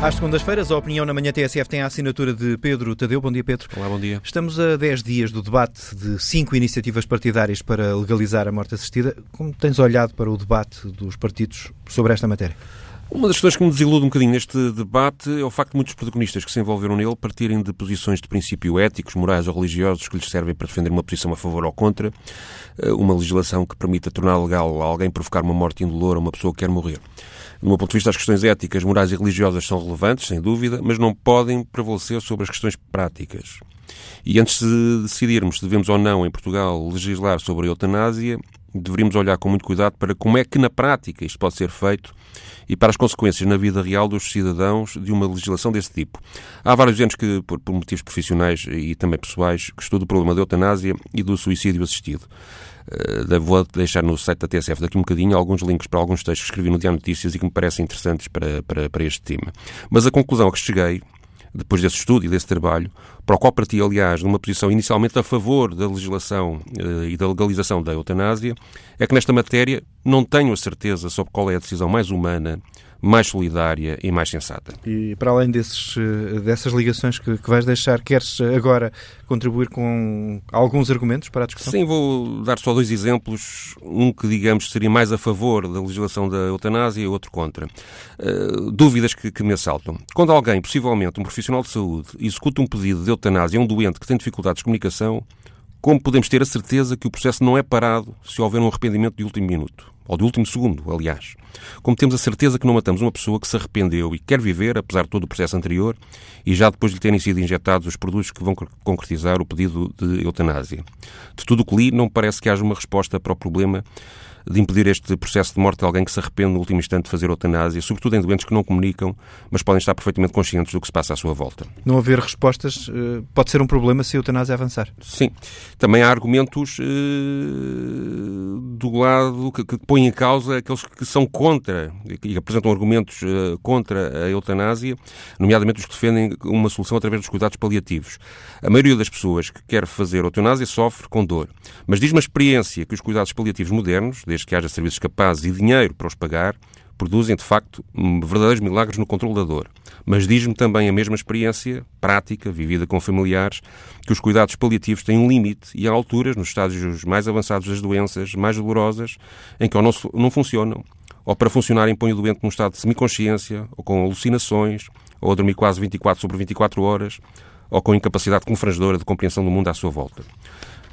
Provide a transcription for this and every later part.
Às segundas-feiras, a opinião na manhã TSF tem a assinatura de Pedro Tadeu. Bom dia, Pedro. Olá, bom dia. Estamos a 10 dias do debate de cinco iniciativas partidárias para legalizar a morte assistida. Como tens olhado para o debate dos partidos sobre esta matéria? Uma das questões que me desilude um bocadinho neste debate é o facto de muitos protagonistas que se envolveram nele partirem de posições de princípio éticos, morais ou religiosos que lhes servem para defender uma posição a favor ou contra eh, uma legislação que permita tornar legal alguém provocar uma morte indolor a uma pessoa que quer morrer. Do meu ponto de vista, as questões éticas, morais e religiosas são relevantes, sem dúvida, mas não podem prevalecer sobre as questões práticas. E antes de decidirmos se devemos ou não, em Portugal, legislar sobre a eutanásia, deveríamos olhar com muito cuidado para como é que, na prática, isto pode ser feito e para as consequências na vida real dos cidadãos de uma legislação desse tipo. Há vários anos que, por, por motivos profissionais e também pessoais, que estudo o problema da eutanásia e do suicídio assistido. Uh, vou deixar no site da TSF daqui um bocadinho alguns links para alguns textos que escrevi no Diário Notícias e que me parecem interessantes para, para, para este tema. Mas a conclusão a que cheguei, depois desse estudo e desse trabalho, para o qual parti, aliás, numa posição inicialmente a favor da legislação uh, e da legalização da eutanásia, é que nesta matéria não tenho a certeza sobre qual é a decisão mais humana, mais solidária e mais sensata. E para além desses, eh, dessas ligações que, que vais deixar, queres agora contribuir com alguns argumentos para a discussão? Sim, vou dar só dois exemplos. Um que, digamos, seria mais a favor da legislação da eutanásia e outro contra. Uh, dúvidas que, que me assaltam. Quando alguém, possivelmente um profissional de saúde, executa um pedido de eutanásia a um doente que tem dificuldades de comunicação, como podemos ter a certeza que o processo não é parado se houver um arrependimento de último minuto? ou de último segundo, aliás. Como temos a certeza que não matamos uma pessoa que se arrependeu e quer viver, apesar de todo o processo anterior, e já depois de lhe terem sido injetados os produtos que vão concretizar o pedido de eutanásia. De tudo o que li, não parece que haja uma resposta para o problema de impedir este processo de morte de alguém que se arrepende no último instante de fazer eutanásia, sobretudo em doentes que não comunicam, mas podem estar perfeitamente conscientes do que se passa à sua volta. Não haver respostas eh, pode ser um problema se a eutanásia avançar. Sim. Também há argumentos eh, do lado que, que põem em causa aqueles que são contra e apresentam argumentos eh, contra a eutanásia, nomeadamente os que defendem uma solução através dos cuidados paliativos. A maioria das pessoas que quer fazer eutanásia sofre com dor, mas diz uma experiência que os cuidados paliativos modernos, desde que haja serviços capazes e dinheiro para os pagar, produzem, de facto, verdadeiros milagres no controle da dor. Mas diz-me também a mesma experiência prática, vivida com familiares, que os cuidados paliativos têm um limite e há alturas, nos estágios mais avançados das doenças, mais dolorosas, em que ou não, não funcionam, ou para funcionarem põem o doente num estado de semiconsciência, ou com alucinações, ou a dormir quase 24 sobre 24 horas, ou com incapacidade confrangedora de compreensão do mundo à sua volta.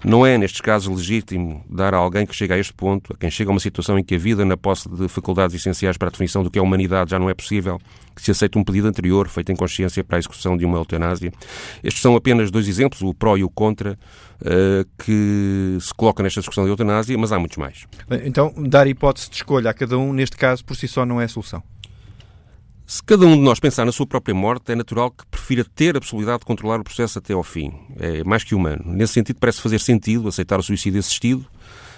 Não é, nestes casos, legítimo dar a alguém que chega a este ponto, a quem chega a uma situação em que a vida, na posse de faculdades essenciais para a definição do que é humanidade, já não é possível, que se aceite um pedido anterior, feito em consciência para a execução de uma eutanásia. Estes são apenas dois exemplos, o pró e o contra, uh, que se coloca nesta discussão da eutanásia, mas há muitos mais. Então, dar hipótese de escolha a cada um, neste caso, por si só não é a solução. Se cada um de nós pensar na sua própria morte, é natural que prefira ter a possibilidade de controlar o processo até ao fim. É mais que humano. Nesse sentido, parece fazer sentido aceitar o suicídio assistido,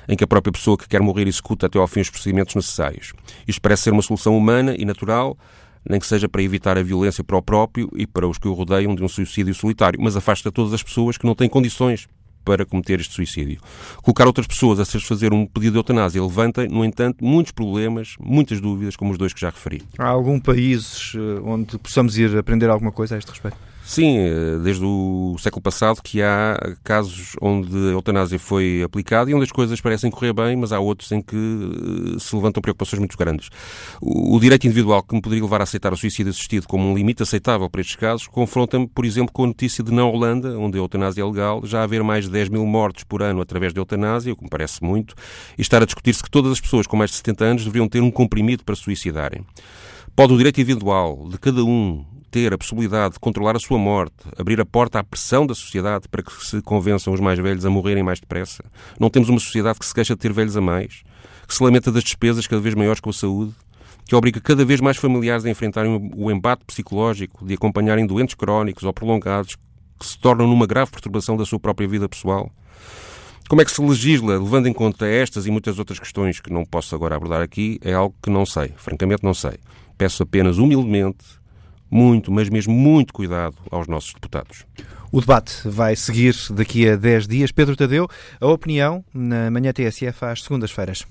em que a própria pessoa que quer morrer executa até ao fim os procedimentos necessários. Isto parece ser uma solução humana e natural, nem que seja para evitar a violência para o próprio e para os que o rodeiam de um suicídio solitário, mas afasta todas as pessoas que não têm condições para cometer este suicídio. Colocar outras pessoas a se fazer um pedido de eutanásia levanta, no entanto, muitos problemas, muitas dúvidas, como os dois que já referi. Há algum país eh, onde possamos ir aprender alguma coisa a este respeito? Sim, eh, desde o século passado que há casos onde a eutanásia foi aplicada e onde as coisas parecem correr bem, mas há outros em que eh, se levantam preocupações muito grandes. O direito individual que me poderia levar a aceitar o suicídio assistido como um limite aceitável para estes casos confronta-me, por exemplo, com a notícia de na Holanda, onde a eutanásia é legal, já haver mais de 10 mil mortes por ano através da eutanásia, o que me parece muito, e estar a discutir-se que todas as pessoas com mais de 70 anos deveriam ter um comprimido para suicidarem. Pode o direito individual de cada um ter a possibilidade de controlar a sua morte, abrir a porta à pressão da sociedade para que se convençam os mais velhos a morrerem mais depressa. Não temos uma sociedade que se queixa de ter velhos a mais, que se lamenta das despesas cada vez maiores com a saúde, que obriga cada vez mais familiares a enfrentarem o embate psicológico de acompanharem doentes crónicos ou prolongados que se tornam numa grave perturbação da sua própria vida pessoal. Como é que se legisla, levando em conta estas e muitas outras questões que não posso agora abordar aqui, é algo que não sei. Francamente, não sei. Peço apenas humildemente muito, mas mesmo muito cuidado aos nossos deputados. O debate vai seguir daqui a 10 dias. Pedro Tadeu, a opinião na manhã TSF às segundas-feiras.